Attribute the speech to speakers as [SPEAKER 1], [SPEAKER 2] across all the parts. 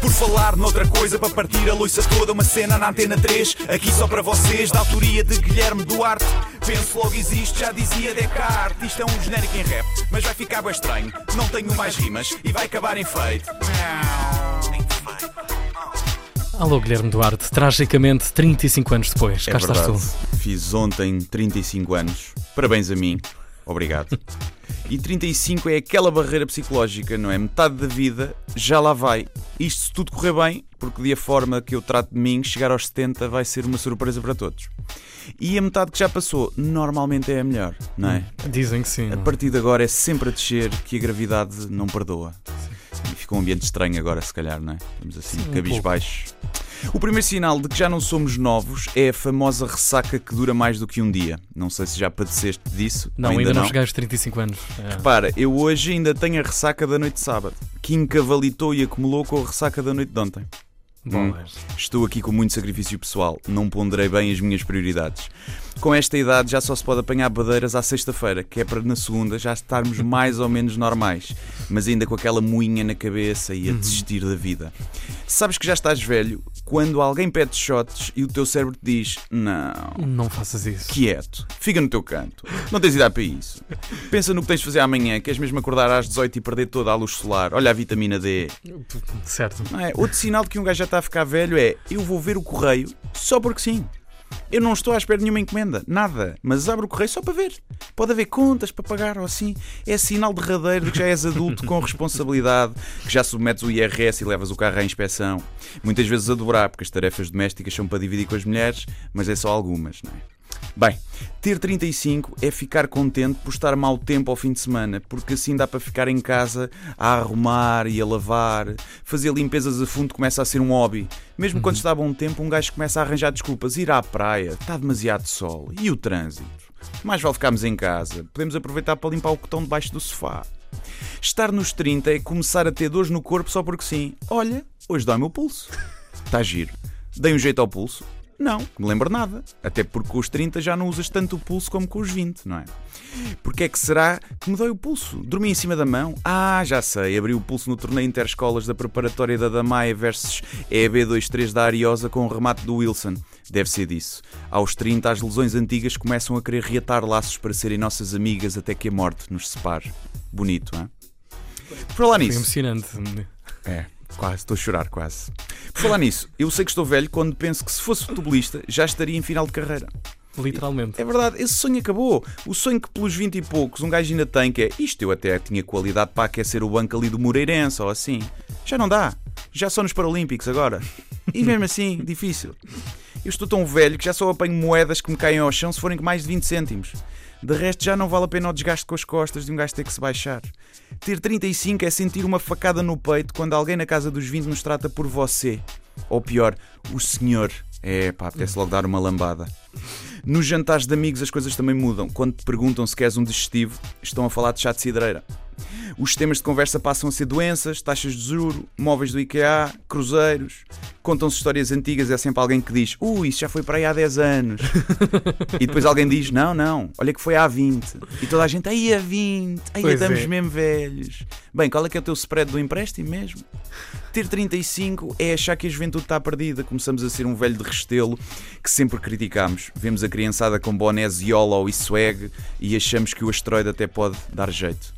[SPEAKER 1] Por falar noutra coisa, para partir a loiça toda, uma cena na antena 3, aqui só para vocês, da autoria de Guilherme Duarte. Penso logo existe, já dizia Descartes. Isto é um genérico em rap, mas vai ficar bem estranho. Não tenho mais rimas e vai acabar em feito.
[SPEAKER 2] Alô, Guilherme Duarte, tragicamente 35 anos depois,
[SPEAKER 3] É
[SPEAKER 2] cá estás
[SPEAKER 3] verdade.
[SPEAKER 2] tu.
[SPEAKER 3] Fiz ontem 35 anos. Parabéns a mim. Obrigado. E 35 é aquela barreira psicológica, não é? Metade da vida já lá vai. Isto se tudo correr bem, porque de a forma que eu trato de mim, chegar aos 70 vai ser uma surpresa para todos. E a metade que já passou, normalmente é a melhor, não é?
[SPEAKER 2] Dizem que sim.
[SPEAKER 3] A
[SPEAKER 2] é?
[SPEAKER 3] partir de agora é sempre a descer que a gravidade não perdoa. E ficou um ambiente estranho agora, se calhar, não é? Estamos assim,
[SPEAKER 2] Sim, um
[SPEAKER 3] cabisbaixos. O primeiro sinal de que já não somos novos é a famosa ressaca que dura mais do que um dia. Não sei se já padeceste disso.
[SPEAKER 2] Não,
[SPEAKER 3] ou
[SPEAKER 2] ainda, não
[SPEAKER 3] não.
[SPEAKER 2] cheguei aos 35 anos. É.
[SPEAKER 3] Repara, eu hoje ainda tenho a ressaca da noite de sábado, que encavalitou e acumulou com a ressaca da noite de ontem.
[SPEAKER 2] Bom,
[SPEAKER 3] Hum. Estou aqui com muito sacrifício pessoal, não ponderei bem as minhas prioridades. Com esta idade já só se pode apanhar badeiras à sexta-feira, que é para na segunda já estarmos mais ou menos normais, mas ainda com aquela moinha na cabeça e a desistir da vida. Sabes que já estás velho quando alguém pede shots e o teu cérebro te diz: Não,
[SPEAKER 2] não faças isso.
[SPEAKER 3] quieto, fica no teu canto, não tens idade para isso. Pensa no que tens de fazer amanhã, queres mesmo acordar às 18 e perder toda a luz solar, olha a vitamina D.
[SPEAKER 2] Certo.
[SPEAKER 3] Não é? Outro sinal de que um gajo já está a ficar velho é eu vou ver o correio só porque sim. Eu não estou à espera de nenhuma encomenda, nada, mas abro o correio só para ver. Pode haver contas para pagar ou assim. É sinal derradeiro de que já és adulto com responsabilidade, que já submetes o IRS e levas o carro à inspeção. Muitas vezes a dobrar, porque as tarefas domésticas são para dividir com as mulheres, mas é só algumas, não é? Bem, ter 35 é ficar contente por estar mau tempo ao fim de semana, porque assim dá para ficar em casa a arrumar e a lavar. Fazer limpezas a fundo começa a ser um hobby. Mesmo quando está bom tempo, um gajo começa a arranjar desculpas. Ir à praia, está demasiado sol. E o trânsito? Mais vale ficarmos em casa. Podemos aproveitar para limpar o cotão debaixo do sofá. Estar nos 30 é começar a ter dores no corpo só porque sim. Olha, hoje dói-me o pulso. Está giro. Dei um jeito ao pulso? Não, me lembro nada. Até porque com os 30 já não usas tanto o pulso como com os 20, não é? Porque é que será que me dói o pulso? Dormi em cima da mão? Ah, já sei, abri o pulso no torneio interescolas da preparatória da Damaia versus EB23 da Ariosa com o remate do Wilson. Deve ser disso. Aos 30, as lesões antigas começam a querer reatar laços para serem nossas amigas até que a morte nos separe. Bonito, hein? Por falar
[SPEAKER 2] Foi
[SPEAKER 3] nisso.
[SPEAKER 2] emocionante.
[SPEAKER 3] É, quase, estou a chorar quase. Falar nisso, eu sei que estou velho quando penso que se fosse futebolista já estaria em final de carreira.
[SPEAKER 2] Literalmente.
[SPEAKER 3] É verdade, esse sonho acabou. O sonho que pelos 20 e poucos um gajo ainda tem, que é isto eu até tinha qualidade para aquecer o banco ali do Moreirense ou assim. Já não dá. Já só nos Paralímpicos agora. E mesmo assim, difícil. Eu estou tão velho que já só apanho moedas que me caem ao chão se forem mais de 20 cêntimos. De resto, já não vale a pena o desgaste com as costas de um gajo ter que se baixar. Ter 35 é sentir uma facada no peito quando alguém na casa dos 20 nos trata por você. Ou pior, o senhor. É, pá, apetece logo dar uma lambada. Nos jantares de amigos as coisas também mudam. Quando te perguntam se queres um digestivo, estão a falar de chá de cidreira. Os temas de conversa passam a ser doenças, taxas de juro, móveis do IKEA, cruzeiros. Contam-se histórias antigas, é sempre alguém que diz Ui, isso já foi para aí há 10 anos. e depois alguém diz Não, não, olha que foi há 20. E toda a gente, aí há 20, aí
[SPEAKER 2] Pois
[SPEAKER 3] estamos
[SPEAKER 2] é.
[SPEAKER 3] mesmo velhos. Bem, qual é que é o teu spread do empréstimo mesmo? Ter 35 é achar que a juventude está perdida. Começamos a ser um velho de restelo que sempre criticamos. Vemos a criançada com bonés YOLO e swag e achamos que o asteroide até pode dar jeito.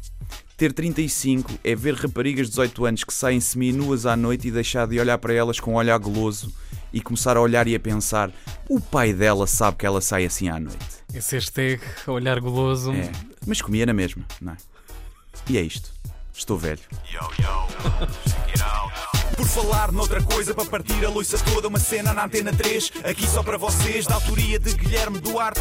[SPEAKER 3] Ter 35 é ver raparigas de 18 anos que saem semi-nuas à noite e deixar de olhar para elas com um olhar goloso e começar a olhar e a pensar: o pai dela sabe que ela sai assim à noite.
[SPEAKER 2] Esse hashtag, olhar goloso.
[SPEAKER 3] É, mas comia na mesma, não é? E é isto. Estou velho.
[SPEAKER 1] Por falar noutra coisa, para partir a loiça toda, uma cena na antena 3, aqui só para vocês, da autoria de Guilherme Duarte.